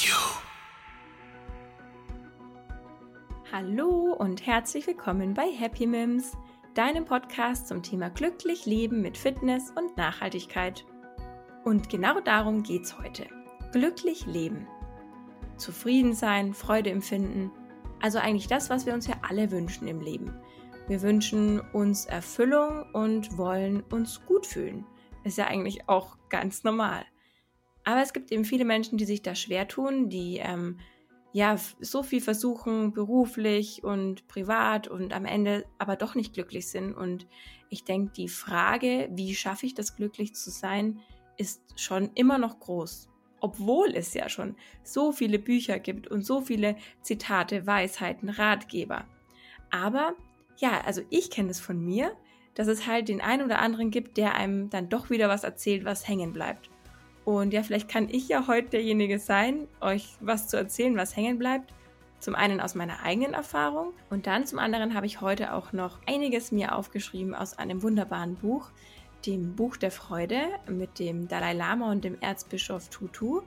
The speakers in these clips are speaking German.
you. Hallo und herzlich willkommen bei Happy Mims, deinem Podcast zum Thema glücklich leben mit Fitness und Nachhaltigkeit. Und genau darum geht's heute. Glücklich leben. Zufrieden sein, Freude empfinden, also eigentlich das, was wir uns ja alle wünschen im Leben. Wir wünschen uns Erfüllung und wollen uns gut fühlen. Ist ja eigentlich auch ganz normal. Aber es gibt eben viele Menschen, die sich da schwer tun, die ähm, ja, so viel versuchen, beruflich und privat und am Ende aber doch nicht glücklich sind. Und ich denke, die Frage, wie schaffe ich das glücklich zu sein, ist schon immer noch groß. Obwohl es ja schon so viele Bücher gibt und so viele Zitate, Weisheiten, Ratgeber. Aber ja, also ich kenne es von mir, dass es halt den einen oder anderen gibt, der einem dann doch wieder was erzählt, was hängen bleibt. Und ja, vielleicht kann ich ja heute derjenige sein, euch was zu erzählen, was hängen bleibt. Zum einen aus meiner eigenen Erfahrung und dann zum anderen habe ich heute auch noch einiges mir aufgeschrieben aus einem wunderbaren Buch, dem Buch der Freude mit dem Dalai Lama und dem Erzbischof Tutu.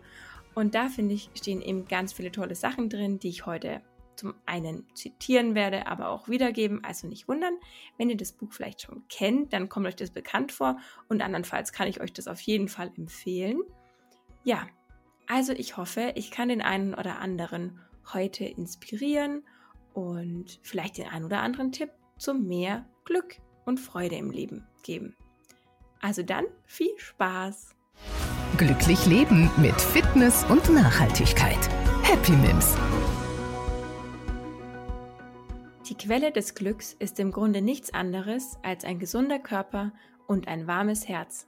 Und da finde ich, stehen eben ganz viele tolle Sachen drin, die ich heute zum einen zitieren werde, aber auch wiedergeben. Also nicht wundern, wenn ihr das Buch vielleicht schon kennt, dann kommt euch das bekannt vor und andernfalls kann ich euch das auf jeden Fall empfehlen. Ja, also ich hoffe, ich kann den einen oder anderen heute inspirieren und vielleicht den einen oder anderen Tipp zu mehr Glück und Freude im Leben geben. Also dann viel Spaß! Glücklich leben mit Fitness und Nachhaltigkeit. Happy Mims. Die Quelle des Glücks ist im Grunde nichts anderes als ein gesunder Körper und ein warmes Herz.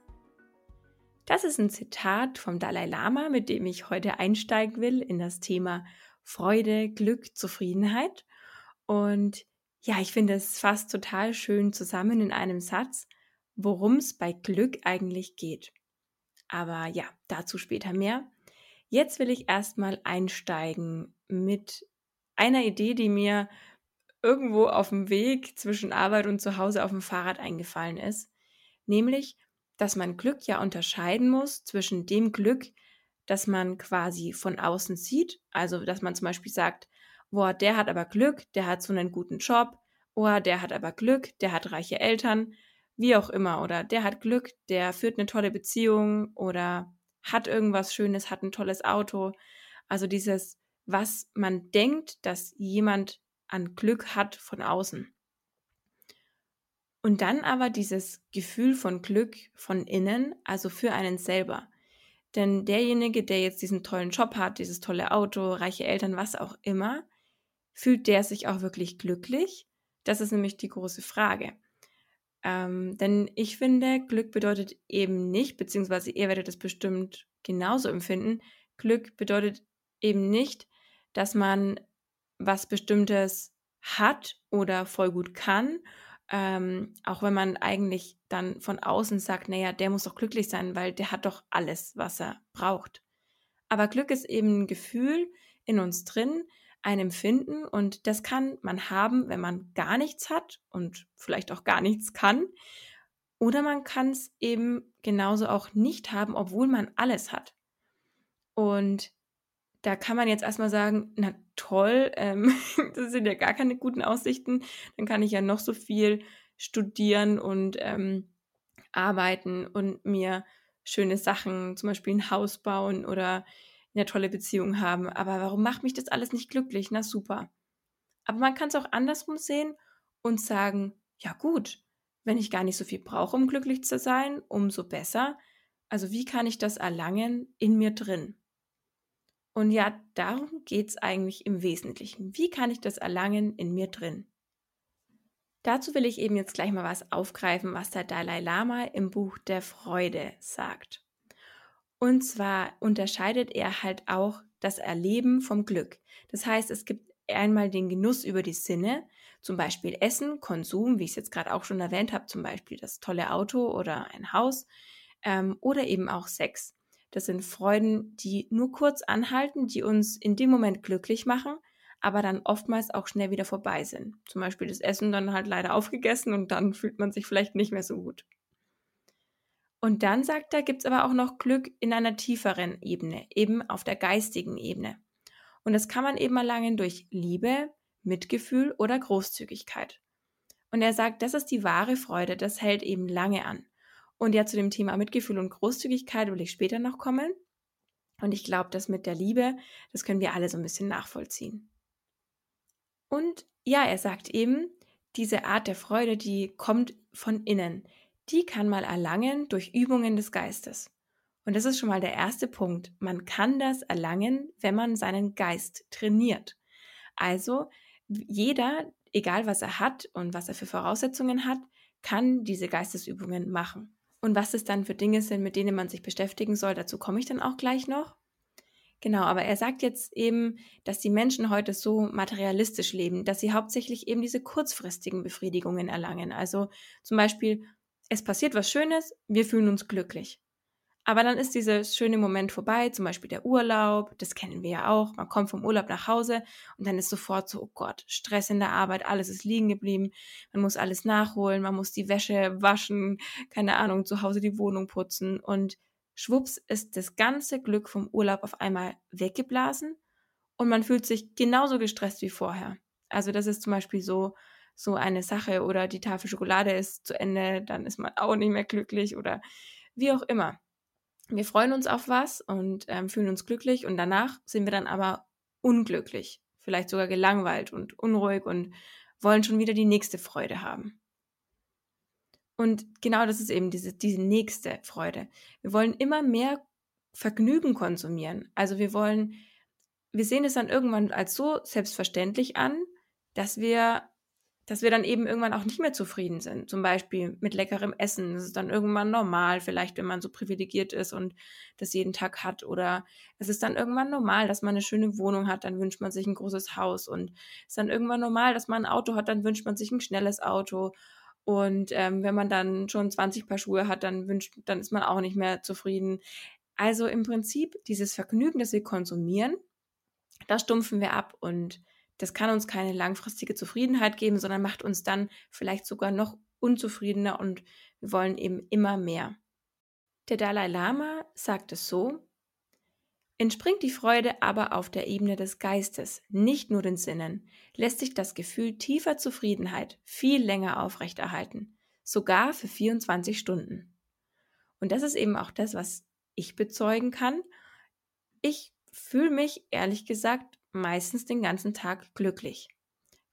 Das ist ein Zitat vom Dalai Lama, mit dem ich heute einsteigen will in das Thema Freude, Glück, Zufriedenheit. Und ja, ich finde es fast total schön zusammen in einem Satz, worum es bei Glück eigentlich geht. Aber ja, dazu später mehr. Jetzt will ich erstmal einsteigen mit einer Idee, die mir irgendwo auf dem Weg zwischen Arbeit und zu Hause auf dem Fahrrad eingefallen ist, nämlich, dass man Glück ja unterscheiden muss zwischen dem Glück, das man quasi von außen sieht, also dass man zum Beispiel sagt, boah, der hat aber Glück, der hat so einen guten Job, boah, der hat aber Glück, der hat reiche Eltern, wie auch immer, oder der hat Glück, der führt eine tolle Beziehung. Oder hat irgendwas Schönes, hat ein tolles Auto. Also dieses, was man denkt, dass jemand an Glück hat von außen. Und dann aber dieses Gefühl von Glück von innen, also für einen selber. Denn derjenige, der jetzt diesen tollen Job hat, dieses tolle Auto, reiche Eltern, was auch immer, fühlt der sich auch wirklich glücklich? Das ist nämlich die große Frage. Ähm, denn ich finde, Glück bedeutet eben nicht, beziehungsweise ihr werdet es bestimmt genauso empfinden, Glück bedeutet eben nicht, dass man was Bestimmtes hat oder voll gut kann, ähm, auch wenn man eigentlich dann von außen sagt, naja, der muss doch glücklich sein, weil der hat doch alles, was er braucht. Aber Glück ist eben ein Gefühl in uns drin, ein Empfinden und das kann man haben, wenn man gar nichts hat und vielleicht auch gar nichts kann. Oder man kann es eben genauso auch nicht haben, obwohl man alles hat. Und da kann man jetzt erstmal sagen, na toll, ähm, das sind ja gar keine guten Aussichten, dann kann ich ja noch so viel studieren und ähm, arbeiten und mir schöne Sachen, zum Beispiel ein Haus bauen oder eine tolle Beziehung haben. Aber warum macht mich das alles nicht glücklich? Na super. Aber man kann es auch andersrum sehen und sagen, ja gut, wenn ich gar nicht so viel brauche, um glücklich zu sein, umso besser. Also wie kann ich das erlangen in mir drin? Und ja, darum geht es eigentlich im Wesentlichen. Wie kann ich das erlangen in mir drin? Dazu will ich eben jetzt gleich mal was aufgreifen, was der Dalai Lama im Buch der Freude sagt. Und zwar unterscheidet er halt auch das Erleben vom Glück. Das heißt, es gibt einmal den Genuss über die Sinne, zum Beispiel Essen, Konsum, wie ich es jetzt gerade auch schon erwähnt habe, zum Beispiel das tolle Auto oder ein Haus, ähm, oder eben auch Sex. Das sind Freuden, die nur kurz anhalten, die uns in dem Moment glücklich machen, aber dann oftmals auch schnell wieder vorbei sind. Zum Beispiel das Essen dann halt leider aufgegessen und dann fühlt man sich vielleicht nicht mehr so gut. Und dann sagt er, gibt es aber auch noch Glück in einer tieferen Ebene, eben auf der geistigen Ebene. Und das kann man eben erlangen durch Liebe, Mitgefühl oder Großzügigkeit. Und er sagt, das ist die wahre Freude, das hält eben lange an. Und ja, zu dem Thema Mitgefühl und Großzügigkeit will ich später noch kommen. Und ich glaube, das mit der Liebe, das können wir alle so ein bisschen nachvollziehen. Und ja, er sagt eben, diese Art der Freude, die kommt von innen. Die kann man erlangen durch Übungen des Geistes. Und das ist schon mal der erste Punkt. Man kann das erlangen, wenn man seinen Geist trainiert. Also jeder, egal was er hat und was er für Voraussetzungen hat, kann diese Geistesübungen machen. Und was es dann für Dinge sind, mit denen man sich beschäftigen soll, dazu komme ich dann auch gleich noch. Genau, aber er sagt jetzt eben, dass die Menschen heute so materialistisch leben, dass sie hauptsächlich eben diese kurzfristigen Befriedigungen erlangen. Also zum Beispiel, es passiert was Schönes, wir fühlen uns glücklich. Aber dann ist dieser schöne Moment vorbei, zum Beispiel der Urlaub, das kennen wir ja auch. Man kommt vom Urlaub nach Hause und dann ist sofort so, oh Gott, Stress in der Arbeit, alles ist liegen geblieben, man muss alles nachholen, man muss die Wäsche waschen, keine Ahnung, zu Hause die Wohnung putzen und schwupps ist das ganze Glück vom Urlaub auf einmal weggeblasen und man fühlt sich genauso gestresst wie vorher. Also das ist zum Beispiel so, so eine Sache oder die Tafel Schokolade ist zu Ende, dann ist man auch nicht mehr glücklich oder wie auch immer wir freuen uns auf was und ähm, fühlen uns glücklich und danach sind wir dann aber unglücklich, vielleicht sogar gelangweilt und unruhig und wollen schon wieder die nächste Freude haben. Und genau das ist eben diese, diese nächste Freude. Wir wollen immer mehr Vergnügen konsumieren. Also wir wollen, wir sehen es dann irgendwann als so selbstverständlich an, dass wir dass wir dann eben irgendwann auch nicht mehr zufrieden sind. Zum Beispiel mit leckerem Essen. Das ist dann irgendwann normal, vielleicht wenn man so privilegiert ist und das jeden Tag hat. Oder es ist dann irgendwann normal, dass man eine schöne Wohnung hat, dann wünscht man sich ein großes Haus. Und es ist dann irgendwann normal, dass man ein Auto hat, dann wünscht man sich ein schnelles Auto. Und ähm, wenn man dann schon 20 Paar Schuhe hat, dann wünscht, dann ist man auch nicht mehr zufrieden. Also im Prinzip dieses Vergnügen, das wir konsumieren, da stumpfen wir ab und das kann uns keine langfristige Zufriedenheit geben, sondern macht uns dann vielleicht sogar noch unzufriedener und wir wollen eben immer mehr. Der Dalai Lama sagt es so, Entspringt die Freude aber auf der Ebene des Geistes, nicht nur den Sinnen, lässt sich das Gefühl tiefer Zufriedenheit viel länger aufrechterhalten, sogar für 24 Stunden. Und das ist eben auch das, was ich bezeugen kann. Ich fühle mich ehrlich gesagt meistens den ganzen Tag glücklich.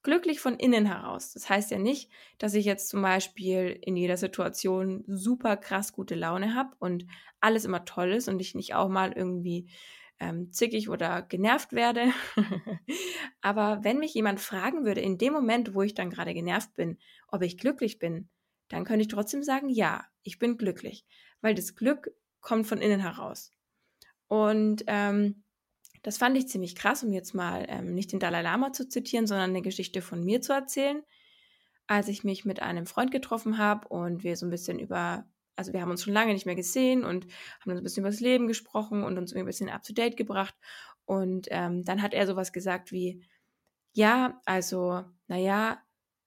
Glücklich von innen heraus. Das heißt ja nicht, dass ich jetzt zum Beispiel in jeder Situation super krass gute Laune habe und alles immer toll ist und ich nicht auch mal irgendwie ähm, zickig oder genervt werde. Aber wenn mich jemand fragen würde, in dem Moment, wo ich dann gerade genervt bin, ob ich glücklich bin, dann könnte ich trotzdem sagen, ja, ich bin glücklich, weil das Glück kommt von innen heraus. Und ähm, das fand ich ziemlich krass, um jetzt mal ähm, nicht den Dalai Lama zu zitieren, sondern eine Geschichte von mir zu erzählen. Als ich mich mit einem Freund getroffen habe und wir so ein bisschen über, also wir haben uns schon lange nicht mehr gesehen und haben uns ein bisschen über das Leben gesprochen und uns ein bisschen up to date gebracht. Und ähm, dann hat er sowas gesagt wie, ja, also, naja,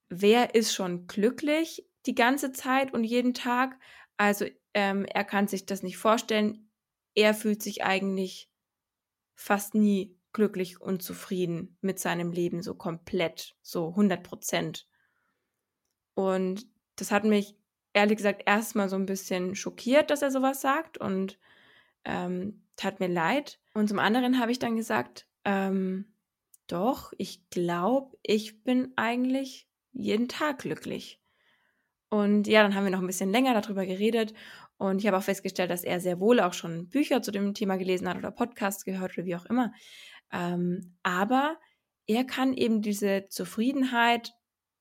wer ist schon glücklich die ganze Zeit und jeden Tag? Also ähm, er kann sich das nicht vorstellen. Er fühlt sich eigentlich fast nie glücklich und zufrieden mit seinem Leben, so komplett, so 100 Prozent. Und das hat mich ehrlich gesagt erstmal so ein bisschen schockiert, dass er sowas sagt und ähm, tat mir leid. Und zum anderen habe ich dann gesagt, ähm, doch, ich glaube, ich bin eigentlich jeden Tag glücklich. Und ja, dann haben wir noch ein bisschen länger darüber geredet und ich habe auch festgestellt, dass er sehr wohl auch schon Bücher zu dem Thema gelesen hat oder Podcasts gehört oder wie auch immer. Ähm, aber er kann eben diese Zufriedenheit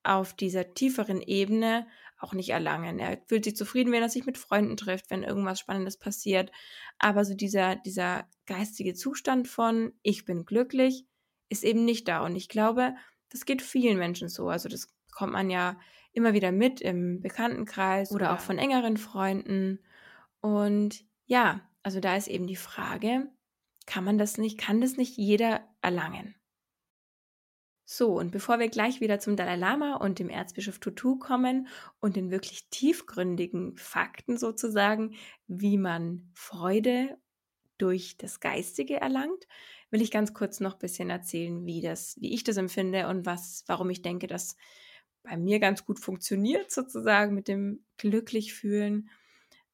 auf dieser tieferen Ebene auch nicht erlangen. Er fühlt sich zufrieden, wenn er sich mit Freunden trifft, wenn irgendwas Spannendes passiert. Aber so dieser, dieser geistige Zustand von ich bin glücklich ist eben nicht da. Und ich glaube, das geht vielen Menschen so. Also das kommt man ja immer wieder mit im Bekanntenkreis oder auch von engeren Freunden. Und ja, also da ist eben die Frage, kann man das nicht, kann das nicht jeder erlangen? So, und bevor wir gleich wieder zum Dalai Lama und dem Erzbischof Tutu kommen und den wirklich tiefgründigen Fakten sozusagen, wie man Freude durch das Geistige erlangt, will ich ganz kurz noch ein bisschen erzählen, wie das, wie ich das empfinde und was, warum ich denke, dass bei mir ganz gut funktioniert sozusagen mit dem glücklich fühlen.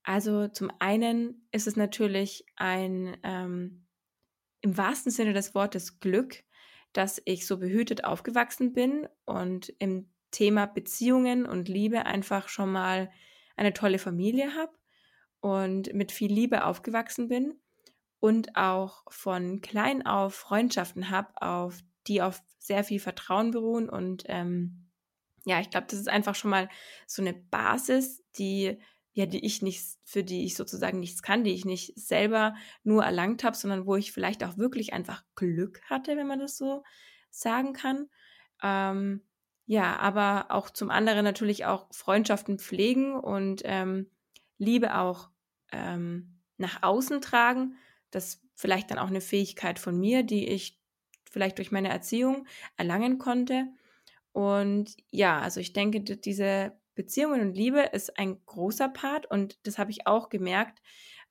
Also zum einen ist es natürlich ein ähm, im wahrsten Sinne des Wortes Glück, dass ich so behütet aufgewachsen bin und im Thema Beziehungen und Liebe einfach schon mal eine tolle Familie habe und mit viel Liebe aufgewachsen bin und auch von klein auf Freundschaften habe, auf die auf sehr viel Vertrauen beruhen und ähm, ja, ich glaube, das ist einfach schon mal so eine Basis, die ja, die ich nicht, für die ich sozusagen nichts kann, die ich nicht selber nur erlangt habe, sondern wo ich vielleicht auch wirklich einfach Glück hatte, wenn man das so sagen kann. Ähm, ja, aber auch zum anderen natürlich auch Freundschaften pflegen und ähm, Liebe auch ähm, nach außen tragen. Das vielleicht dann auch eine Fähigkeit von mir, die ich vielleicht durch meine Erziehung erlangen konnte. Und ja, also ich denke, diese Beziehungen und Liebe ist ein großer Part und das habe ich auch gemerkt.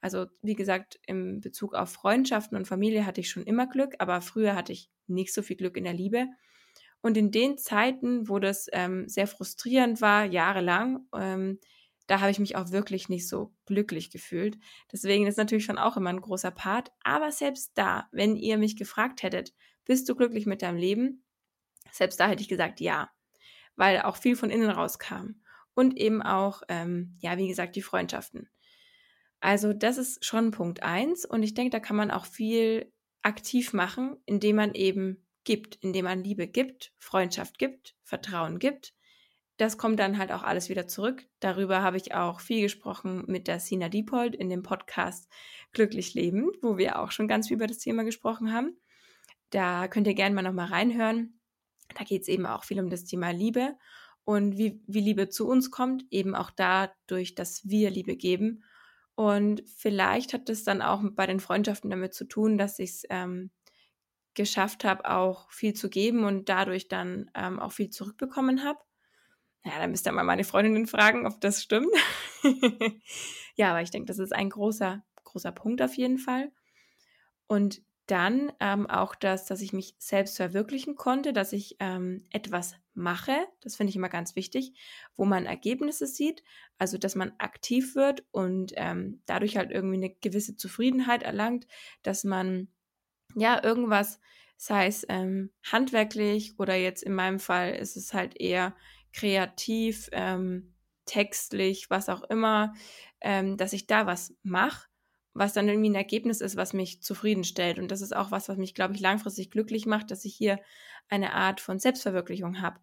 Also wie gesagt, im Bezug auf Freundschaften und Familie hatte ich schon immer Glück, aber früher hatte ich nicht so viel Glück in der Liebe. Und in den Zeiten, wo das ähm, sehr frustrierend war, jahrelang, ähm, da habe ich mich auch wirklich nicht so glücklich gefühlt. Deswegen ist natürlich schon auch immer ein großer Part. Aber selbst da, wenn ihr mich gefragt hättet, bist du glücklich mit deinem Leben? Selbst da hätte ich gesagt, ja, weil auch viel von innen rauskam und eben auch, ähm, ja, wie gesagt, die Freundschaften. Also das ist schon Punkt eins und ich denke, da kann man auch viel aktiv machen, indem man eben gibt, indem man Liebe gibt, Freundschaft gibt, Vertrauen gibt. Das kommt dann halt auch alles wieder zurück. Darüber habe ich auch viel gesprochen mit der Sina Diepold in dem Podcast Glücklich Leben, wo wir auch schon ganz viel über das Thema gesprochen haben. Da könnt ihr gerne mal nochmal reinhören. Da geht es eben auch viel um das Thema Liebe und wie, wie Liebe zu uns kommt, eben auch dadurch, dass wir Liebe geben. Und vielleicht hat es dann auch bei den Freundschaften damit zu tun, dass ich es ähm, geschafft habe, auch viel zu geben und dadurch dann ähm, auch viel zurückbekommen habe. Ja, dann müsst ihr mal meine Freundinnen fragen, ob das stimmt. ja, aber ich denke, das ist ein großer, großer Punkt auf jeden Fall. Und dann ähm, auch das, dass ich mich selbst verwirklichen konnte, dass ich ähm, etwas mache, das finde ich immer ganz wichtig, wo man Ergebnisse sieht, also dass man aktiv wird und ähm, dadurch halt irgendwie eine gewisse Zufriedenheit erlangt, dass man ja irgendwas, sei es ähm, handwerklich oder jetzt in meinem Fall ist es halt eher kreativ, ähm, textlich, was auch immer, ähm, dass ich da was mache was dann irgendwie ein Ergebnis ist, was mich zufriedenstellt. Und das ist auch was, was mich, glaube ich, langfristig glücklich macht, dass ich hier eine Art von Selbstverwirklichung habe.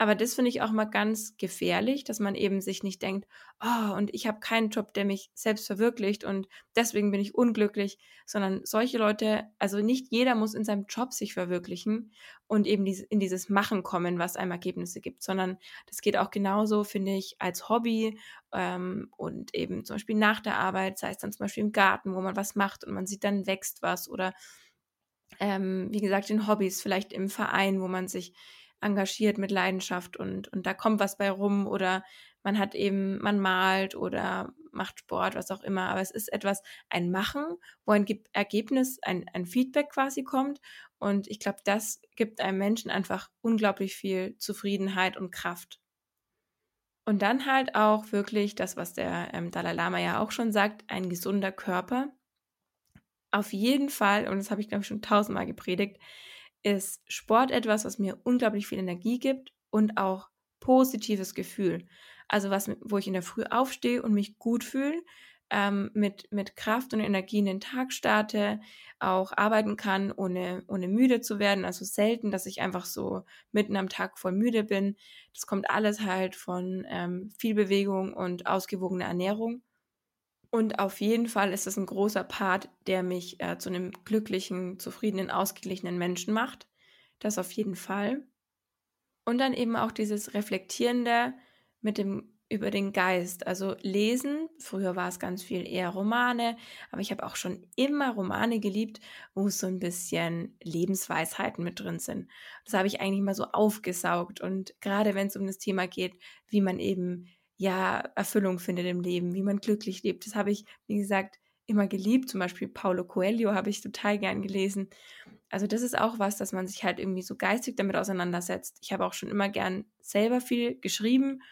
Aber das finde ich auch mal ganz gefährlich, dass man eben sich nicht denkt, oh, und ich habe keinen Job, der mich selbst verwirklicht und deswegen bin ich unglücklich, sondern solche Leute, also nicht jeder muss in seinem Job sich verwirklichen und eben in dieses Machen kommen, was einem Ergebnisse gibt, sondern das geht auch genauso, finde ich, als Hobby ähm, und eben zum Beispiel nach der Arbeit, sei es dann zum Beispiel im Garten, wo man was macht und man sieht, dann wächst was oder ähm, wie gesagt, in Hobbys, vielleicht im Verein, wo man sich engagiert mit Leidenschaft und, und da kommt was bei rum oder man hat eben, man malt oder macht Sport, was auch immer. Aber es ist etwas, ein Machen, wo ein Ergebnis, ein, ein Feedback quasi kommt. Und ich glaube, das gibt einem Menschen einfach unglaublich viel Zufriedenheit und Kraft. Und dann halt auch wirklich das, was der ähm, Dalai Lama ja auch schon sagt, ein gesunder Körper. Auf jeden Fall, und das habe ich glaube ich schon tausendmal gepredigt, ist Sport etwas, was mir unglaublich viel Energie gibt und auch positives Gefühl. Also was, wo ich in der Früh aufstehe und mich gut fühle, ähm, mit, mit Kraft und Energie in den Tag starte, auch arbeiten kann, ohne, ohne müde zu werden. Also selten, dass ich einfach so mitten am Tag voll müde bin. Das kommt alles halt von ähm, viel Bewegung und ausgewogener Ernährung. Und auf jeden Fall ist es ein großer Part, der mich äh, zu einem glücklichen, zufriedenen, ausgeglichenen Menschen macht. Das auf jeden Fall. Und dann eben auch dieses Reflektierende mit dem über den Geist. Also lesen, früher war es ganz viel eher Romane, aber ich habe auch schon immer Romane geliebt, wo so ein bisschen Lebensweisheiten mit drin sind. Das habe ich eigentlich mal so aufgesaugt und gerade wenn es um das Thema geht, wie man eben ja Erfüllung findet im Leben, wie man glücklich lebt, das habe ich, wie gesagt, immer geliebt. Zum Beispiel Paulo Coelho habe ich total gern gelesen. Also das ist auch was, dass man sich halt irgendwie so geistig damit auseinandersetzt. Ich habe auch schon immer gern selber viel geschrieben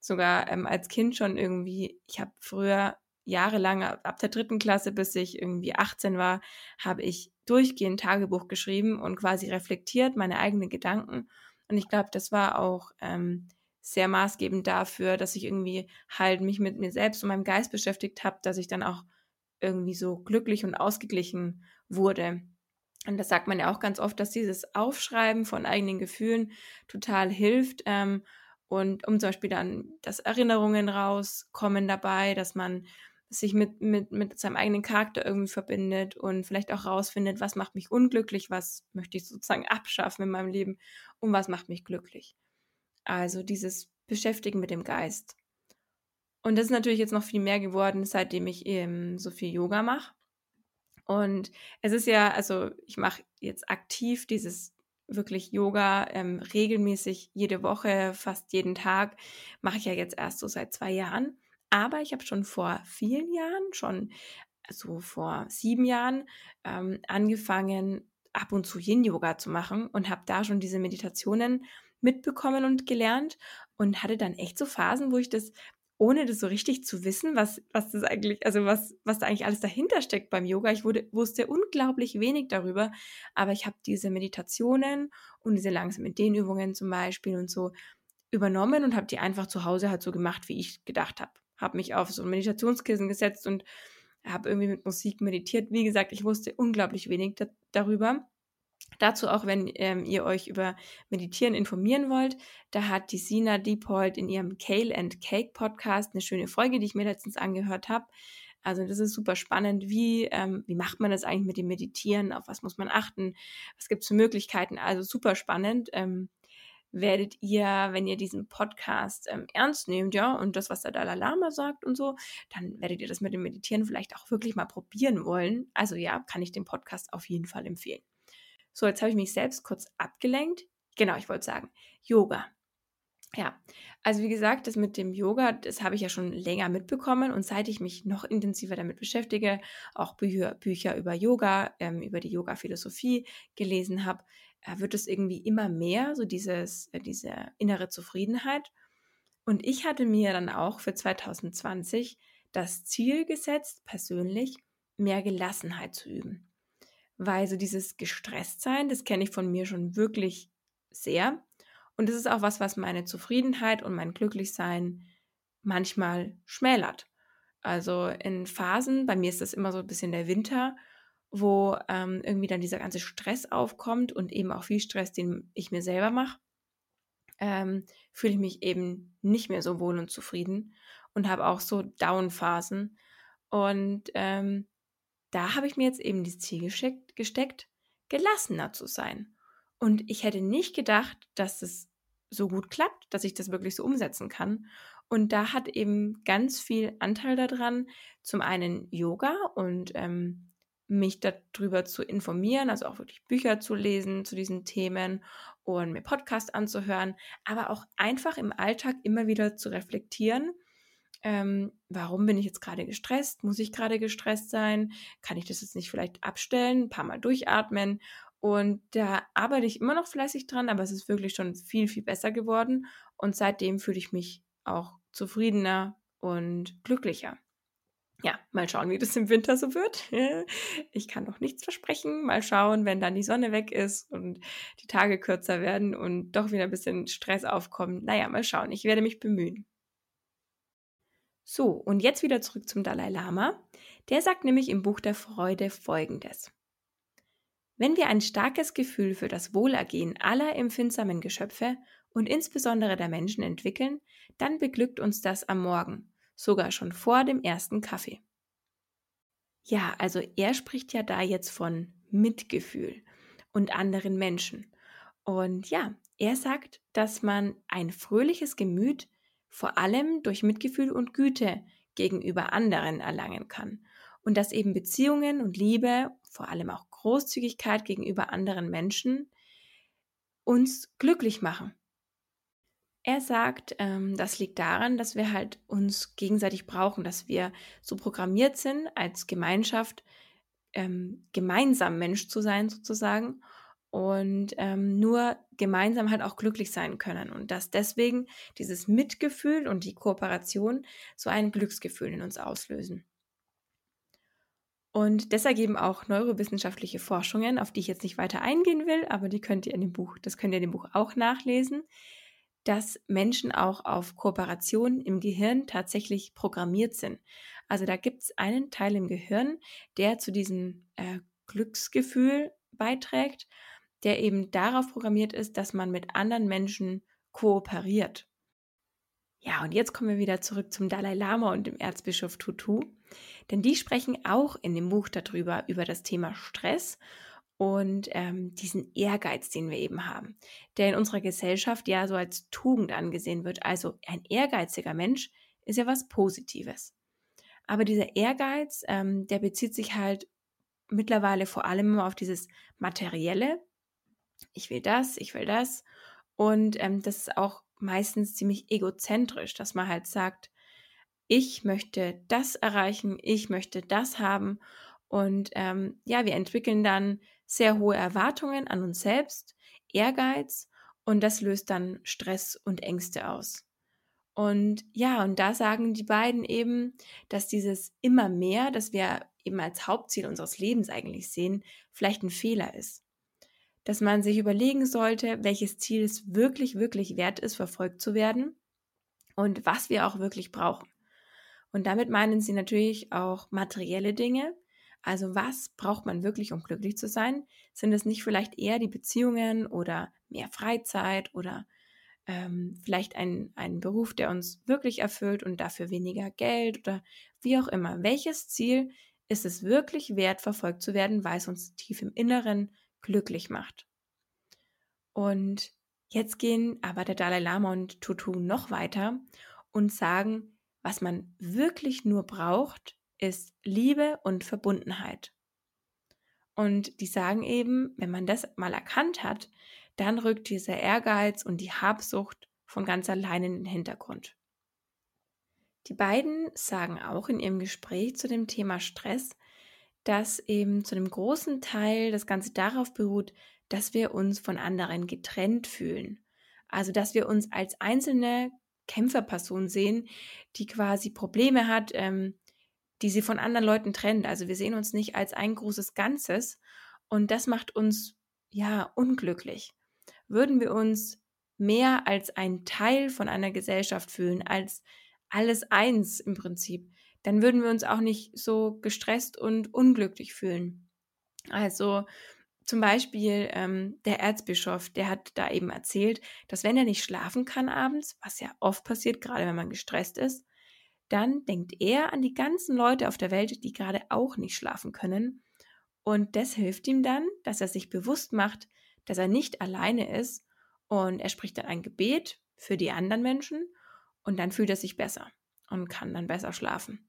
sogar ähm, als Kind schon irgendwie, ich habe früher jahrelang, ab der dritten Klasse bis ich irgendwie 18 war, habe ich durchgehend Tagebuch geschrieben und quasi reflektiert meine eigenen Gedanken. Und ich glaube, das war auch ähm, sehr maßgebend dafür, dass ich irgendwie halt mich mit mir selbst und meinem Geist beschäftigt habe, dass ich dann auch irgendwie so glücklich und ausgeglichen wurde. Und das sagt man ja auch ganz oft, dass dieses Aufschreiben von eigenen Gefühlen total hilft, ähm, und um zum Beispiel dann, dass Erinnerungen rauskommen dabei, dass man sich mit, mit, mit seinem eigenen Charakter irgendwie verbindet und vielleicht auch rausfindet, was macht mich unglücklich, was möchte ich sozusagen abschaffen in meinem Leben und was macht mich glücklich. Also dieses Beschäftigen mit dem Geist. Und das ist natürlich jetzt noch viel mehr geworden, seitdem ich eben so viel Yoga mache. Und es ist ja, also ich mache jetzt aktiv dieses wirklich Yoga ähm, regelmäßig jede Woche, fast jeden Tag. Mache ich ja jetzt erst so seit zwei Jahren. Aber ich habe schon vor vielen Jahren, schon so vor sieben Jahren, ähm, angefangen, ab und zu Yin-Yoga zu machen und habe da schon diese Meditationen mitbekommen und gelernt und hatte dann echt so Phasen, wo ich das ohne das so richtig zu wissen, was, was das eigentlich, also was, was da eigentlich alles dahinter steckt beim Yoga. Ich wurde, wusste unglaublich wenig darüber, aber ich habe diese Meditationen und diese langsamen Dehnübungen zum Beispiel und so übernommen und habe die einfach zu Hause halt so gemacht, wie ich gedacht habe. Habe mich auf so ein Meditationskissen gesetzt und habe irgendwie mit Musik meditiert. Wie gesagt, ich wusste unglaublich wenig da darüber. Dazu auch, wenn ähm, ihr euch über Meditieren informieren wollt, da hat die Sina Diepold in ihrem Kale and Cake Podcast eine schöne Folge, die ich mir letztens angehört habe. Also das ist super spannend. Wie, ähm, wie macht man das eigentlich mit dem Meditieren? Auf was muss man achten? Was gibt es für Möglichkeiten? Also super spannend. Ähm, werdet ihr, wenn ihr diesen Podcast ähm, ernst nehmt, ja, und das, was der Dalai Lama sagt und so, dann werdet ihr das mit dem Meditieren vielleicht auch wirklich mal probieren wollen. Also ja, kann ich den Podcast auf jeden Fall empfehlen. So, jetzt habe ich mich selbst kurz abgelenkt. Genau, ich wollte sagen, Yoga. Ja, also wie gesagt, das mit dem Yoga, das habe ich ja schon länger mitbekommen und seit ich mich noch intensiver damit beschäftige, auch Bücher, Bücher über Yoga, ähm, über die Yoga-Philosophie gelesen habe, äh, wird es irgendwie immer mehr, so dieses, äh, diese innere Zufriedenheit. Und ich hatte mir dann auch für 2020 das Ziel gesetzt, persönlich mehr Gelassenheit zu üben weil so dieses Gestresstsein, das kenne ich von mir schon wirklich sehr. Und das ist auch was, was meine Zufriedenheit und mein Glücklichsein manchmal schmälert. Also in Phasen, bei mir ist das immer so ein bisschen der Winter, wo ähm, irgendwie dann dieser ganze Stress aufkommt und eben auch viel Stress, den ich mir selber mache, ähm, fühle ich mich eben nicht mehr so wohl und zufrieden und habe auch so Down-Phasen. Und ähm, da habe ich mir jetzt eben das Ziel gesteckt, gesteckt, gelassener zu sein. Und ich hätte nicht gedacht, dass es so gut klappt, dass ich das wirklich so umsetzen kann. Und da hat eben ganz viel Anteil daran, zum einen Yoga und ähm, mich darüber zu informieren, also auch wirklich Bücher zu lesen zu diesen Themen und mir Podcasts anzuhören, aber auch einfach im Alltag immer wieder zu reflektieren ähm, warum bin ich jetzt gerade gestresst? Muss ich gerade gestresst sein? Kann ich das jetzt nicht vielleicht abstellen? Ein paar Mal durchatmen. Und da arbeite ich immer noch fleißig dran, aber es ist wirklich schon viel, viel besser geworden. Und seitdem fühle ich mich auch zufriedener und glücklicher. Ja, mal schauen, wie das im Winter so wird. Ich kann noch nichts versprechen. Mal schauen, wenn dann die Sonne weg ist und die Tage kürzer werden und doch wieder ein bisschen Stress aufkommt. Naja, mal schauen. Ich werde mich bemühen. So, und jetzt wieder zurück zum Dalai Lama. Der sagt nämlich im Buch der Freude Folgendes. Wenn wir ein starkes Gefühl für das Wohlergehen aller empfindsamen Geschöpfe und insbesondere der Menschen entwickeln, dann beglückt uns das am Morgen, sogar schon vor dem ersten Kaffee. Ja, also er spricht ja da jetzt von Mitgefühl und anderen Menschen. Und ja, er sagt, dass man ein fröhliches Gemüt vor allem durch Mitgefühl und Güte gegenüber anderen erlangen kann. Und dass eben Beziehungen und Liebe, vor allem auch Großzügigkeit gegenüber anderen Menschen, uns glücklich machen. Er sagt, ähm, das liegt daran, dass wir halt uns gegenseitig brauchen, dass wir so programmiert sind, als Gemeinschaft ähm, gemeinsam Mensch zu sein sozusagen und ähm, nur gemeinsam halt auch glücklich sein können und dass deswegen dieses Mitgefühl und die Kooperation so ein Glücksgefühl in uns auslösen. Und das ergeben auch neurowissenschaftliche Forschungen, auf die ich jetzt nicht weiter eingehen will, aber die könnt ihr in dem Buch, das könnt ihr in dem Buch auch nachlesen dass Menschen auch auf Kooperation im Gehirn tatsächlich programmiert sind. Also da gibt es einen Teil im Gehirn, der zu diesem äh, Glücksgefühl beiträgt, der eben darauf programmiert ist, dass man mit anderen Menschen kooperiert. Ja, und jetzt kommen wir wieder zurück zum Dalai Lama und dem Erzbischof Tutu, denn die sprechen auch in dem Buch darüber, über das Thema Stress und ähm, diesen Ehrgeiz, den wir eben haben, der in unserer Gesellschaft ja so als Tugend angesehen wird. Also ein ehrgeiziger Mensch ist ja was Positives. Aber dieser Ehrgeiz, ähm, der bezieht sich halt mittlerweile vor allem auf dieses Materielle. Ich will das, ich will das. Und ähm, das ist auch meistens ziemlich egozentrisch, dass man halt sagt, ich möchte das erreichen, ich möchte das haben. Und ähm, ja, wir entwickeln dann sehr hohe Erwartungen an uns selbst, Ehrgeiz und das löst dann Stress und Ängste aus. Und ja, und da sagen die beiden eben, dass dieses immer mehr, das wir eben als Hauptziel unseres Lebens eigentlich sehen, vielleicht ein Fehler ist. Dass man sich überlegen sollte, welches Ziel es wirklich, wirklich wert ist, verfolgt zu werden und was wir auch wirklich brauchen. Und damit meinen sie natürlich auch materielle Dinge, also was braucht man wirklich, um glücklich zu sein? Sind es nicht vielleicht eher die Beziehungen oder mehr Freizeit oder ähm, vielleicht ein, ein Beruf, der uns wirklich erfüllt und dafür weniger Geld oder wie auch immer? Welches Ziel ist es wirklich wert, verfolgt zu werden, weil es uns tief im Inneren glücklich macht? Und jetzt gehen aber der Dalai Lama und Tutu noch weiter und sagen, was man wirklich nur braucht, ist Liebe und Verbundenheit. Und die sagen eben, wenn man das mal erkannt hat, dann rückt dieser Ehrgeiz und die Habsucht von ganz allein in den Hintergrund. Die beiden sagen auch in ihrem Gespräch zu dem Thema Stress, dass eben zu einem großen Teil das Ganze darauf beruht, dass wir uns von anderen getrennt fühlen. Also dass wir uns als einzelne Kämpferperson sehen, die quasi Probleme hat, ähm, die sie von anderen Leuten trennt. Also wir sehen uns nicht als ein großes Ganzes und das macht uns ja unglücklich. Würden wir uns mehr als ein Teil von einer Gesellschaft fühlen, als alles eins im Prinzip, dann würden wir uns auch nicht so gestresst und unglücklich fühlen. Also zum Beispiel ähm, der Erzbischof, der hat da eben erzählt, dass wenn er nicht schlafen kann abends, was ja oft passiert, gerade wenn man gestresst ist, dann denkt er an die ganzen Leute auf der Welt, die gerade auch nicht schlafen können. Und das hilft ihm dann, dass er sich bewusst macht, dass er nicht alleine ist. Und er spricht dann ein Gebet für die anderen Menschen und dann fühlt er sich besser und kann dann besser schlafen.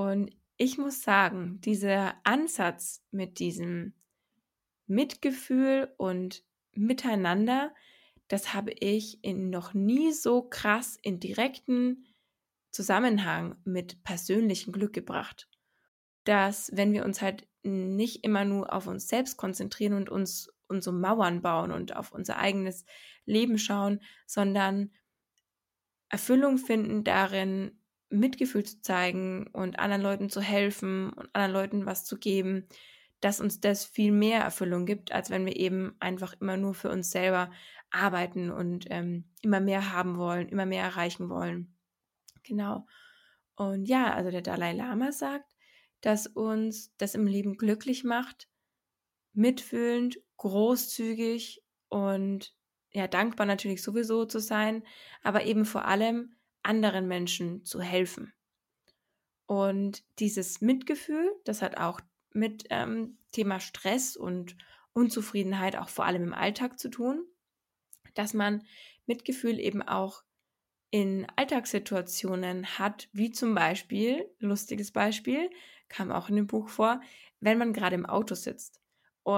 Und ich muss sagen, dieser Ansatz mit diesem Mitgefühl und Miteinander, das habe ich in noch nie so krass in direkten Zusammenhang mit persönlichem Glück gebracht. Dass, wenn wir uns halt nicht immer nur auf uns selbst konzentrieren und uns unsere Mauern bauen und auf unser eigenes Leben schauen, sondern Erfüllung finden darin, Mitgefühl zu zeigen und anderen Leuten zu helfen und anderen Leuten was zu geben, dass uns das viel mehr Erfüllung gibt, als wenn wir eben einfach immer nur für uns selber arbeiten und ähm, immer mehr haben wollen, immer mehr erreichen wollen. Genau. Und ja, also der Dalai Lama sagt, dass uns das im Leben glücklich macht, mitfühlend, großzügig und ja, dankbar natürlich sowieso zu sein, aber eben vor allem anderen Menschen zu helfen. Und dieses Mitgefühl, das hat auch mit ähm, Thema Stress und Unzufriedenheit auch vor allem im Alltag zu tun, dass man Mitgefühl eben auch in Alltagssituationen hat, wie zum Beispiel, lustiges Beispiel, kam auch in dem Buch vor, wenn man gerade im Auto sitzt.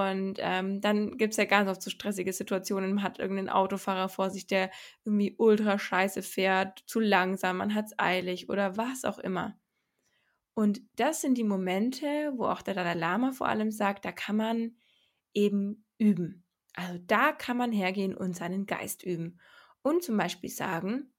Und ähm, dann gibt es ja ganz oft so stressige Situationen. Man hat irgendeinen Autofahrer vor sich, der irgendwie ultra scheiße fährt, zu langsam, man hat es eilig oder was auch immer. Und das sind die Momente, wo auch der Dalai Lama vor allem sagt, da kann man eben üben. Also da kann man hergehen und seinen Geist üben. Und zum Beispiel sagen,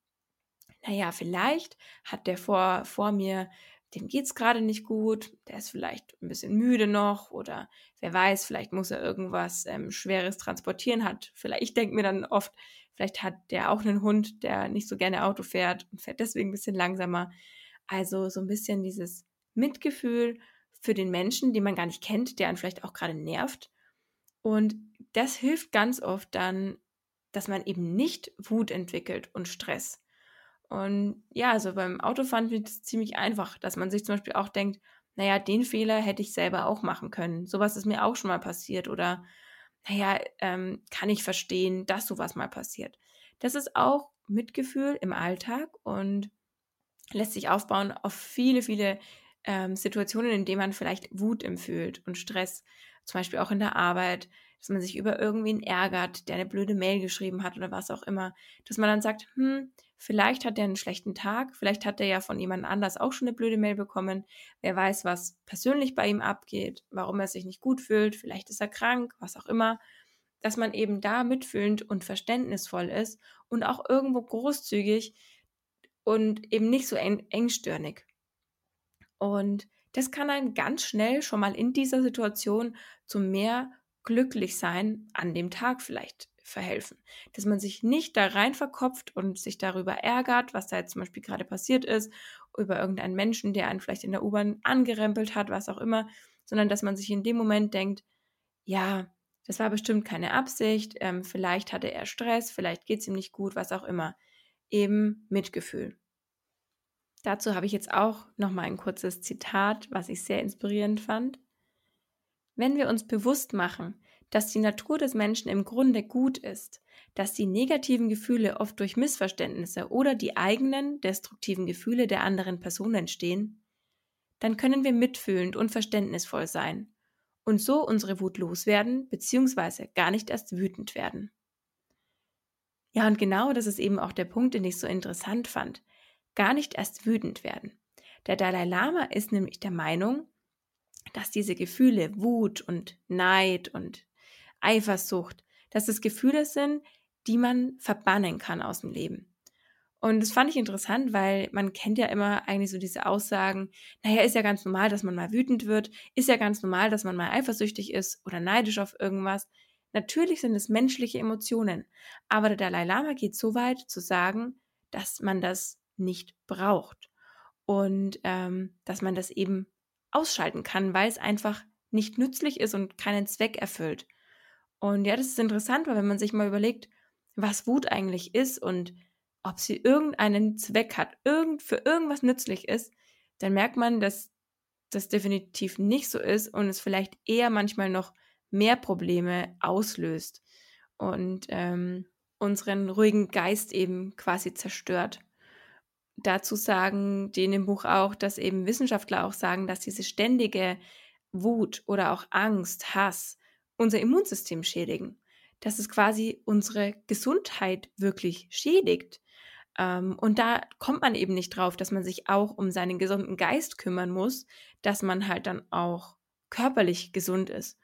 naja, vielleicht hat der vor, vor mir, dem geht's gerade nicht gut, der ist vielleicht ein bisschen müde noch oder wer weiß, vielleicht muss er irgendwas ähm, Schweres transportieren hat. Vielleicht, ich denke mir dann oft, vielleicht hat der auch einen Hund, der nicht so gerne Auto fährt und fährt deswegen ein bisschen langsamer. Also so ein bisschen dieses Mitgefühl für den Menschen, den man gar nicht kennt, der einen vielleicht auch gerade nervt. Und das hilft ganz oft dann, dass man eben nicht Wut entwickelt und Stress. Und ja, also beim Autofahren wird es ziemlich einfach, dass man sich zum Beispiel auch denkt, naja, den Fehler hätte ich selber auch machen können. Sowas ist mir auch schon mal passiert. Oder, naja, ähm, kann ich verstehen, dass sowas mal passiert. Das ist auch Mitgefühl im Alltag und lässt sich aufbauen auf viele, viele ähm, Situationen, in denen man vielleicht Wut empfühlt und Stress, zum Beispiel auch in der Arbeit, dass man sich über irgendwen ärgert, der eine blöde Mail geschrieben hat oder was auch immer, dass man dann sagt, hm, vielleicht hat er einen schlechten Tag, vielleicht hat er ja von jemand anders auch schon eine blöde Mail bekommen, wer weiß, was persönlich bei ihm abgeht, warum er sich nicht gut fühlt, vielleicht ist er krank, was auch immer, dass man eben da mitfühlend und verständnisvoll ist und auch irgendwo großzügig und eben nicht so eng, engstirnig. Und das kann einem ganz schnell schon mal in dieser Situation zu mehr Glücklichsein an dem Tag vielleicht verhelfen. Dass man sich nicht da rein verkopft und sich darüber ärgert, was da jetzt zum Beispiel gerade passiert ist, über irgendeinen Menschen, der einen vielleicht in der U-Bahn angerempelt hat, was auch immer, sondern dass man sich in dem Moment denkt, ja, das war bestimmt keine Absicht, ähm, vielleicht hatte er Stress, vielleicht geht es ihm nicht gut, was auch immer. Eben Mitgefühl. Dazu habe ich jetzt auch nochmal ein kurzes Zitat, was ich sehr inspirierend fand. Wenn wir uns bewusst machen, dass die Natur des Menschen im Grunde gut ist, dass die negativen Gefühle oft durch Missverständnisse oder die eigenen destruktiven Gefühle der anderen Person entstehen, dann können wir mitfühlend und verständnisvoll sein und so unsere Wut loswerden bzw. gar nicht erst wütend werden. Ja, und genau das ist eben auch der Punkt, den ich so interessant fand gar nicht erst wütend werden. Der Dalai Lama ist nämlich der Meinung, dass diese Gefühle Wut und Neid und Eifersucht, dass es Gefühle sind, die man verbannen kann aus dem Leben. Und das fand ich interessant, weil man kennt ja immer eigentlich so diese Aussagen, naja, ist ja ganz normal, dass man mal wütend wird, ist ja ganz normal, dass man mal eifersüchtig ist oder neidisch auf irgendwas. Natürlich sind es menschliche Emotionen, aber der Dalai Lama geht so weit zu sagen, dass man das nicht braucht. Und ähm, dass man das eben ausschalten kann, weil es einfach nicht nützlich ist und keinen Zweck erfüllt. Und ja, das ist interessant, weil wenn man sich mal überlegt, was Wut eigentlich ist und ob sie irgendeinen Zweck hat, irgend, für irgendwas nützlich ist, dann merkt man, dass das definitiv nicht so ist und es vielleicht eher manchmal noch mehr Probleme auslöst und ähm, unseren ruhigen Geist eben quasi zerstört dazu sagen die dem Buch auch, dass eben Wissenschaftler auch sagen, dass diese ständige Wut oder auch Angst, Hass unser Immunsystem schädigen. Dass es quasi unsere Gesundheit wirklich schädigt. Ähm, und da kommt man eben nicht drauf, dass man sich auch um seinen gesunden Geist kümmern muss, dass man halt dann auch körperlich gesund ist.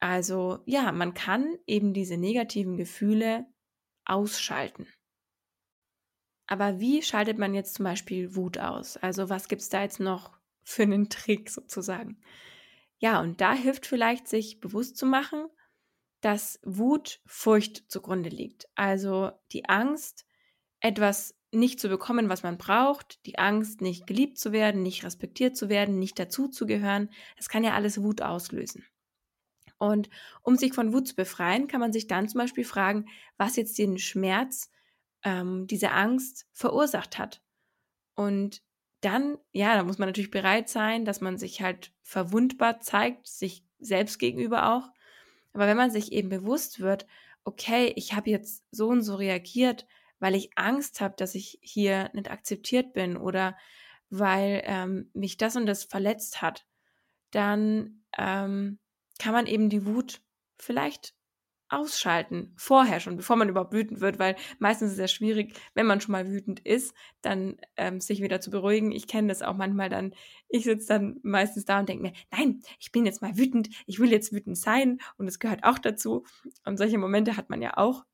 Also ja, man kann eben diese negativen Gefühle ausschalten. Aber wie schaltet man jetzt zum Beispiel Wut aus? Also was gibt es da jetzt noch für einen Trick sozusagen? Ja, und da hilft vielleicht, sich bewusst zu machen, dass Wut Furcht zugrunde liegt. Also die Angst, etwas nicht zu bekommen, was man braucht, die Angst, nicht geliebt zu werden, nicht respektiert zu werden, nicht dazuzugehören, das kann ja alles Wut auslösen. Und um sich von Wut zu befreien, kann man sich dann zum Beispiel fragen, was jetzt den Schmerz ähm, diese Angst verursacht hat. Und dann, ja, da muss man natürlich bereit sein, dass man sich halt verwundbar zeigt, sich selbst gegenüber auch. Aber wenn man sich eben bewusst wird, okay, ich habe jetzt so und so reagiert, weil ich Angst habe, dass ich hier nicht akzeptiert bin oder weil ähm, mich das und das verletzt hat, dann ähm, kann man eben die Wut vielleicht ausschalten, vorher schon, bevor man überhaupt wütend wird, weil meistens ist es ja schwierig, wenn man schon mal wütend ist, dann ähm, sich wieder zu beruhigen. Ich kenne das auch manchmal dann, ich sitze dann meistens da und denke mir, nein, ich bin jetzt mal wütend, ich will jetzt wütend sein und es gehört auch dazu. Und solche Momente hat man ja auch.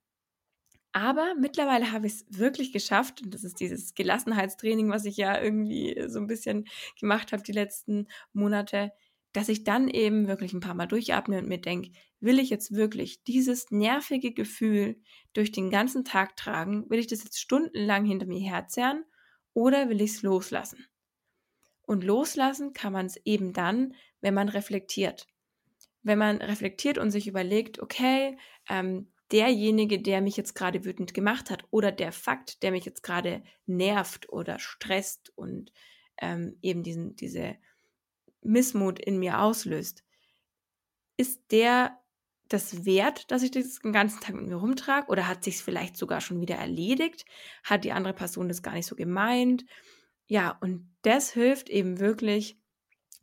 Aber mittlerweile habe ich es wirklich geschafft, und das ist dieses Gelassenheitstraining, was ich ja irgendwie so ein bisschen gemacht habe die letzten Monate, dass ich dann eben wirklich ein paar Mal durchatme und mir denke, will ich jetzt wirklich dieses nervige Gefühl durch den ganzen Tag tragen? Will ich das jetzt stundenlang hinter mir herzerren oder will ich es loslassen? Und loslassen kann man es eben dann, wenn man reflektiert. Wenn man reflektiert und sich überlegt, okay, ähm, derjenige, der mich jetzt gerade wütend gemacht hat oder der Fakt, der mich jetzt gerade nervt oder stresst und ähm, eben diesen, diese Missmut in mir auslöst, ist der das wert, dass ich das den ganzen Tag mit mir rumtrage? Oder hat sich es vielleicht sogar schon wieder erledigt? Hat die andere Person das gar nicht so gemeint? Ja, und das hilft eben wirklich,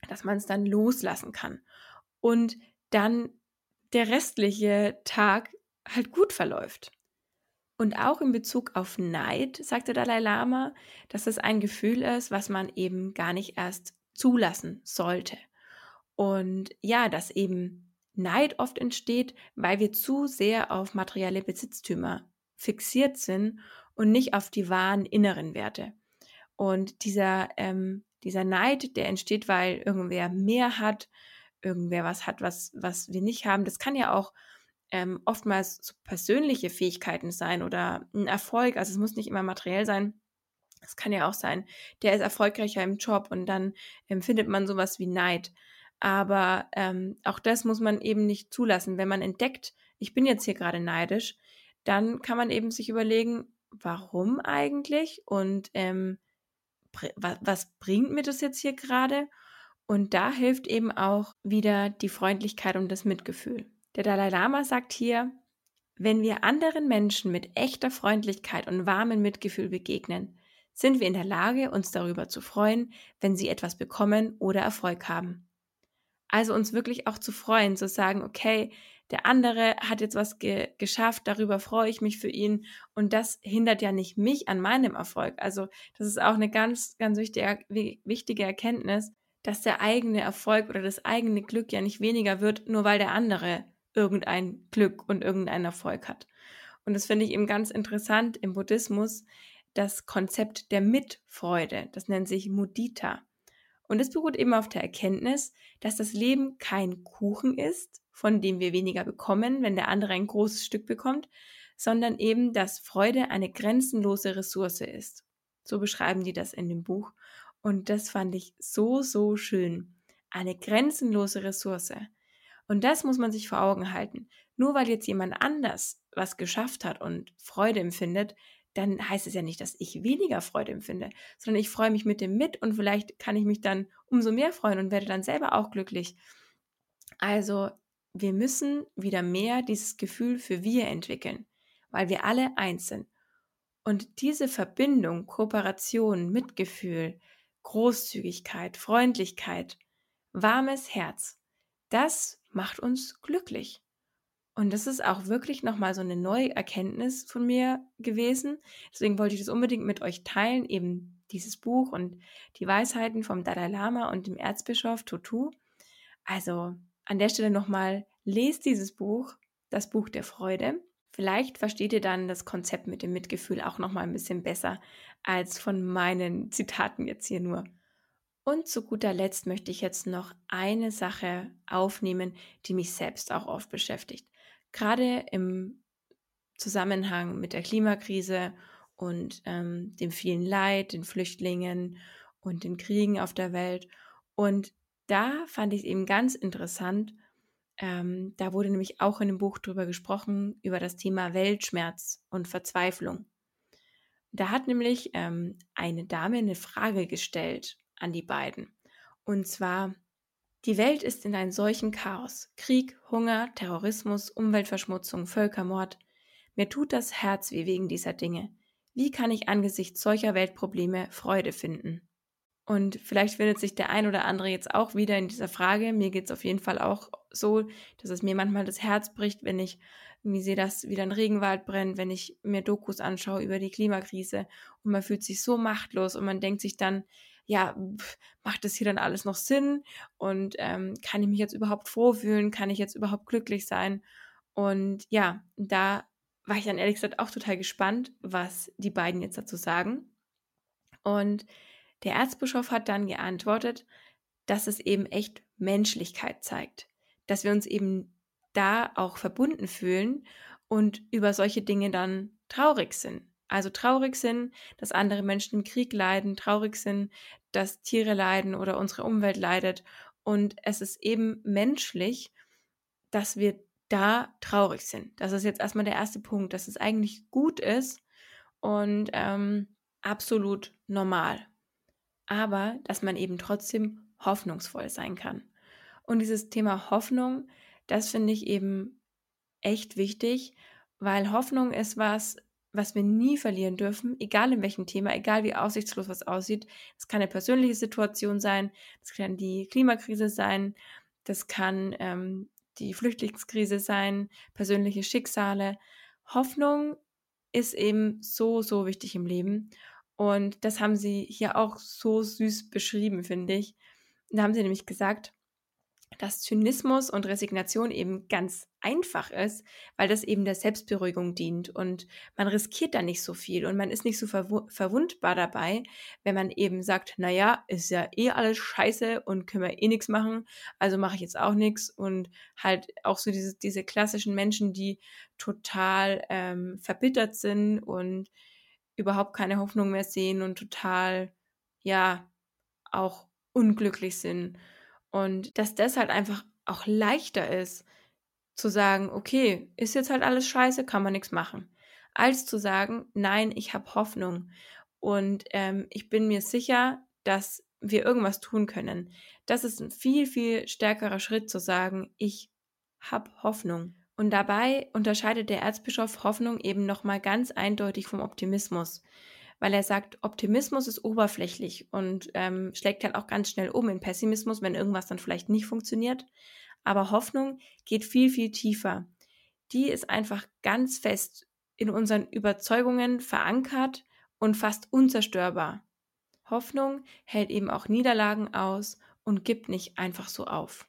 dass man es dann loslassen kann. Und dann der restliche Tag halt gut verläuft. Und auch in Bezug auf Neid, sagt der Dalai Lama, dass es ein Gefühl ist, was man eben gar nicht erst zulassen sollte. Und ja, dass eben Neid oft entsteht, weil wir zu sehr auf materielle Besitztümer fixiert sind und nicht auf die wahren inneren Werte. Und dieser, ähm, dieser Neid, der entsteht, weil irgendwer mehr hat, irgendwer was hat, was, was wir nicht haben. Das kann ja auch ähm, oftmals so persönliche Fähigkeiten sein oder ein Erfolg. Also es muss nicht immer materiell sein. Es kann ja auch sein, der ist erfolgreicher im Job und dann empfindet man sowas wie Neid. Aber ähm, auch das muss man eben nicht zulassen. Wenn man entdeckt, ich bin jetzt hier gerade neidisch, dann kann man eben sich überlegen, warum eigentlich und ähm, was, was bringt mir das jetzt hier gerade? Und da hilft eben auch wieder die Freundlichkeit und das Mitgefühl. Der Dalai Lama sagt hier, wenn wir anderen Menschen mit echter Freundlichkeit und warmem Mitgefühl begegnen, sind wir in der Lage, uns darüber zu freuen, wenn sie etwas bekommen oder Erfolg haben. Also uns wirklich auch zu freuen, zu sagen, okay, der andere hat jetzt was ge geschafft, darüber freue ich mich für ihn und das hindert ja nicht mich an meinem Erfolg. Also das ist auch eine ganz, ganz wichtige, wichtige Erkenntnis, dass der eigene Erfolg oder das eigene Glück ja nicht weniger wird, nur weil der andere irgendein Glück und irgendeinen Erfolg hat. Und das finde ich eben ganz interessant im Buddhismus, das Konzept der Mitfreude. Das nennt sich Mudita. Und es beruht eben auf der Erkenntnis, dass das Leben kein Kuchen ist, von dem wir weniger bekommen, wenn der andere ein großes Stück bekommt, sondern eben, dass Freude eine grenzenlose Ressource ist. So beschreiben die das in dem Buch. Und das fand ich so, so schön. Eine grenzenlose Ressource. Und das muss man sich vor Augen halten. Nur weil jetzt jemand anders was geschafft hat und Freude empfindet, dann heißt es ja nicht, dass ich weniger Freude empfinde, sondern ich freue mich mit dem mit und vielleicht kann ich mich dann umso mehr freuen und werde dann selber auch glücklich. Also wir müssen wieder mehr dieses Gefühl für wir entwickeln, weil wir alle eins sind. Und diese Verbindung, Kooperation, Mitgefühl, Großzügigkeit, Freundlichkeit, warmes Herz, das macht uns glücklich. Und das ist auch wirklich nochmal so eine neue Erkenntnis von mir gewesen. Deswegen wollte ich das unbedingt mit euch teilen, eben dieses Buch und die Weisheiten vom Dalai Lama und dem Erzbischof Tutu. Also an der Stelle nochmal, lest dieses Buch, das Buch der Freude. Vielleicht versteht ihr dann das Konzept mit dem Mitgefühl auch nochmal ein bisschen besser als von meinen Zitaten jetzt hier nur. Und zu guter Letzt möchte ich jetzt noch eine Sache aufnehmen, die mich selbst auch oft beschäftigt gerade im Zusammenhang mit der Klimakrise und ähm, dem vielen Leid, den Flüchtlingen und den Kriegen auf der Welt. Und da fand ich es eben ganz interessant. Ähm, da wurde nämlich auch in dem Buch drüber gesprochen, über das Thema Weltschmerz und Verzweiflung. Da hat nämlich ähm, eine Dame eine Frage gestellt an die beiden. Und zwar, die Welt ist in einem solchen Chaos. Krieg, Hunger, Terrorismus, Umweltverschmutzung, Völkermord. Mir tut das Herz weh wegen dieser Dinge. Wie kann ich angesichts solcher Weltprobleme Freude finden? Und vielleicht findet sich der ein oder andere jetzt auch wieder in dieser Frage. Mir geht es auf jeden Fall auch so, dass es mir manchmal das Herz bricht, wenn ich irgendwie sehe, dass wieder ein Regenwald brennt, wenn ich mir Dokus anschaue über die Klimakrise und man fühlt sich so machtlos und man denkt sich dann, ja, macht das hier dann alles noch Sinn und ähm, kann ich mich jetzt überhaupt froh fühlen, kann ich jetzt überhaupt glücklich sein? Und ja, da war ich dann ehrlich gesagt auch total gespannt, was die beiden jetzt dazu sagen. Und der Erzbischof hat dann geantwortet, dass es eben echt Menschlichkeit zeigt, dass wir uns eben da auch verbunden fühlen und über solche Dinge dann traurig sind. Also traurig sind, dass andere Menschen im Krieg leiden, traurig sind, dass Tiere leiden oder unsere Umwelt leidet. Und es ist eben menschlich, dass wir da traurig sind. Das ist jetzt erstmal der erste Punkt, dass es eigentlich gut ist und ähm, absolut normal aber dass man eben trotzdem hoffnungsvoll sein kann. Und dieses Thema Hoffnung, das finde ich eben echt wichtig, weil Hoffnung ist was, was wir nie verlieren dürfen, egal in welchem Thema, egal wie aussichtslos was aussieht. Es kann eine persönliche Situation sein, das kann die Klimakrise sein, das kann ähm, die Flüchtlingskrise sein, persönliche Schicksale. Hoffnung ist eben so, so wichtig im Leben. Und das haben sie hier auch so süß beschrieben, finde ich. Da haben sie nämlich gesagt, dass Zynismus und Resignation eben ganz einfach ist, weil das eben der Selbstberuhigung dient und man riskiert da nicht so viel und man ist nicht so verw verwundbar dabei, wenn man eben sagt, naja, ist ja eh alles scheiße und können wir eh nichts machen, also mache ich jetzt auch nichts und halt auch so diese, diese klassischen Menschen, die total ähm, verbittert sind und überhaupt keine Hoffnung mehr sehen und total, ja, auch unglücklich sind. Und dass das halt einfach auch leichter ist, zu sagen, okay, ist jetzt halt alles scheiße, kann man nichts machen, als zu sagen, nein, ich habe Hoffnung und ähm, ich bin mir sicher, dass wir irgendwas tun können. Das ist ein viel, viel stärkerer Schritt zu sagen, ich habe Hoffnung. Und dabei unterscheidet der Erzbischof Hoffnung eben nochmal ganz eindeutig vom Optimismus, weil er sagt, Optimismus ist oberflächlich und ähm, schlägt halt auch ganz schnell um in Pessimismus, wenn irgendwas dann vielleicht nicht funktioniert. Aber Hoffnung geht viel, viel tiefer. Die ist einfach ganz fest in unseren Überzeugungen verankert und fast unzerstörbar. Hoffnung hält eben auch Niederlagen aus und gibt nicht einfach so auf.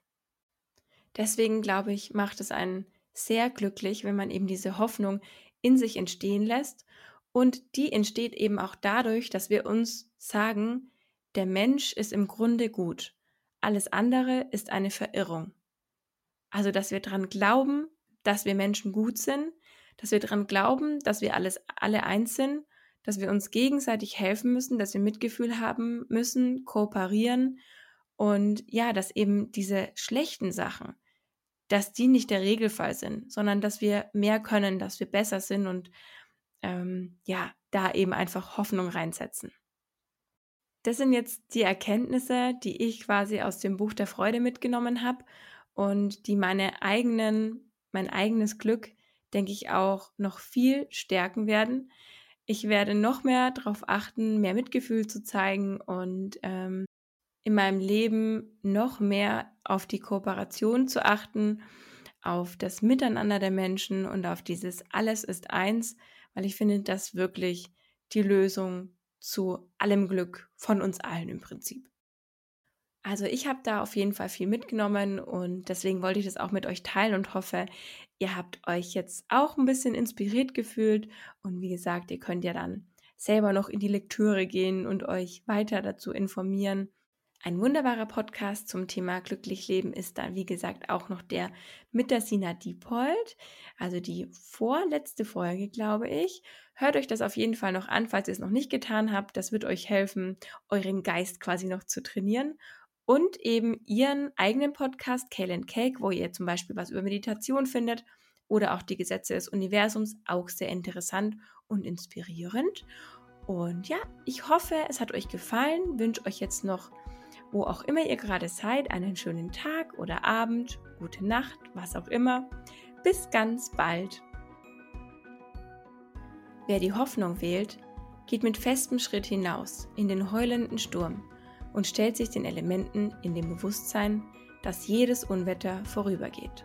Deswegen glaube ich, macht es einen sehr glücklich, wenn man eben diese Hoffnung in sich entstehen lässt. Und die entsteht eben auch dadurch, dass wir uns sagen, der Mensch ist im Grunde gut. Alles andere ist eine Verirrung. Also, dass wir daran glauben, dass wir Menschen gut sind, dass wir daran glauben, dass wir alles, alle eins sind, dass wir uns gegenseitig helfen müssen, dass wir Mitgefühl haben müssen, kooperieren und ja, dass eben diese schlechten Sachen, dass die nicht der Regelfall sind, sondern dass wir mehr können, dass wir besser sind und ähm, ja, da eben einfach Hoffnung reinsetzen. Das sind jetzt die Erkenntnisse, die ich quasi aus dem Buch der Freude mitgenommen habe und die meine eigenen, mein eigenes Glück, denke ich, auch noch viel stärken werden. Ich werde noch mehr darauf achten, mehr Mitgefühl zu zeigen und ähm, in meinem Leben noch mehr auf die Kooperation zu achten, auf das Miteinander der Menschen und auf dieses Alles ist eins, weil ich finde, das wirklich die Lösung zu allem Glück von uns allen im Prinzip. Also ich habe da auf jeden Fall viel mitgenommen und deswegen wollte ich das auch mit euch teilen und hoffe, ihr habt euch jetzt auch ein bisschen inspiriert gefühlt und wie gesagt, ihr könnt ja dann selber noch in die Lektüre gehen und euch weiter dazu informieren. Ein wunderbarer Podcast zum Thema glücklich leben ist dann, wie gesagt, auch noch der mit der Sina Diepold, also die vorletzte Folge, glaube ich. Hört euch das auf jeden Fall noch an, falls ihr es noch nicht getan habt. Das wird euch helfen, euren Geist quasi noch zu trainieren. Und eben ihren eigenen Podcast, Kale and Cake, wo ihr zum Beispiel was über Meditation findet oder auch die Gesetze des Universums, auch sehr interessant und inspirierend. Und ja, ich hoffe, es hat euch gefallen. Wünsche euch jetzt noch wo auch immer ihr gerade seid, einen schönen Tag oder Abend, gute Nacht, was auch immer. Bis ganz bald. Wer die Hoffnung wählt, geht mit festem Schritt hinaus in den heulenden Sturm und stellt sich den Elementen in dem Bewusstsein, dass jedes Unwetter vorübergeht.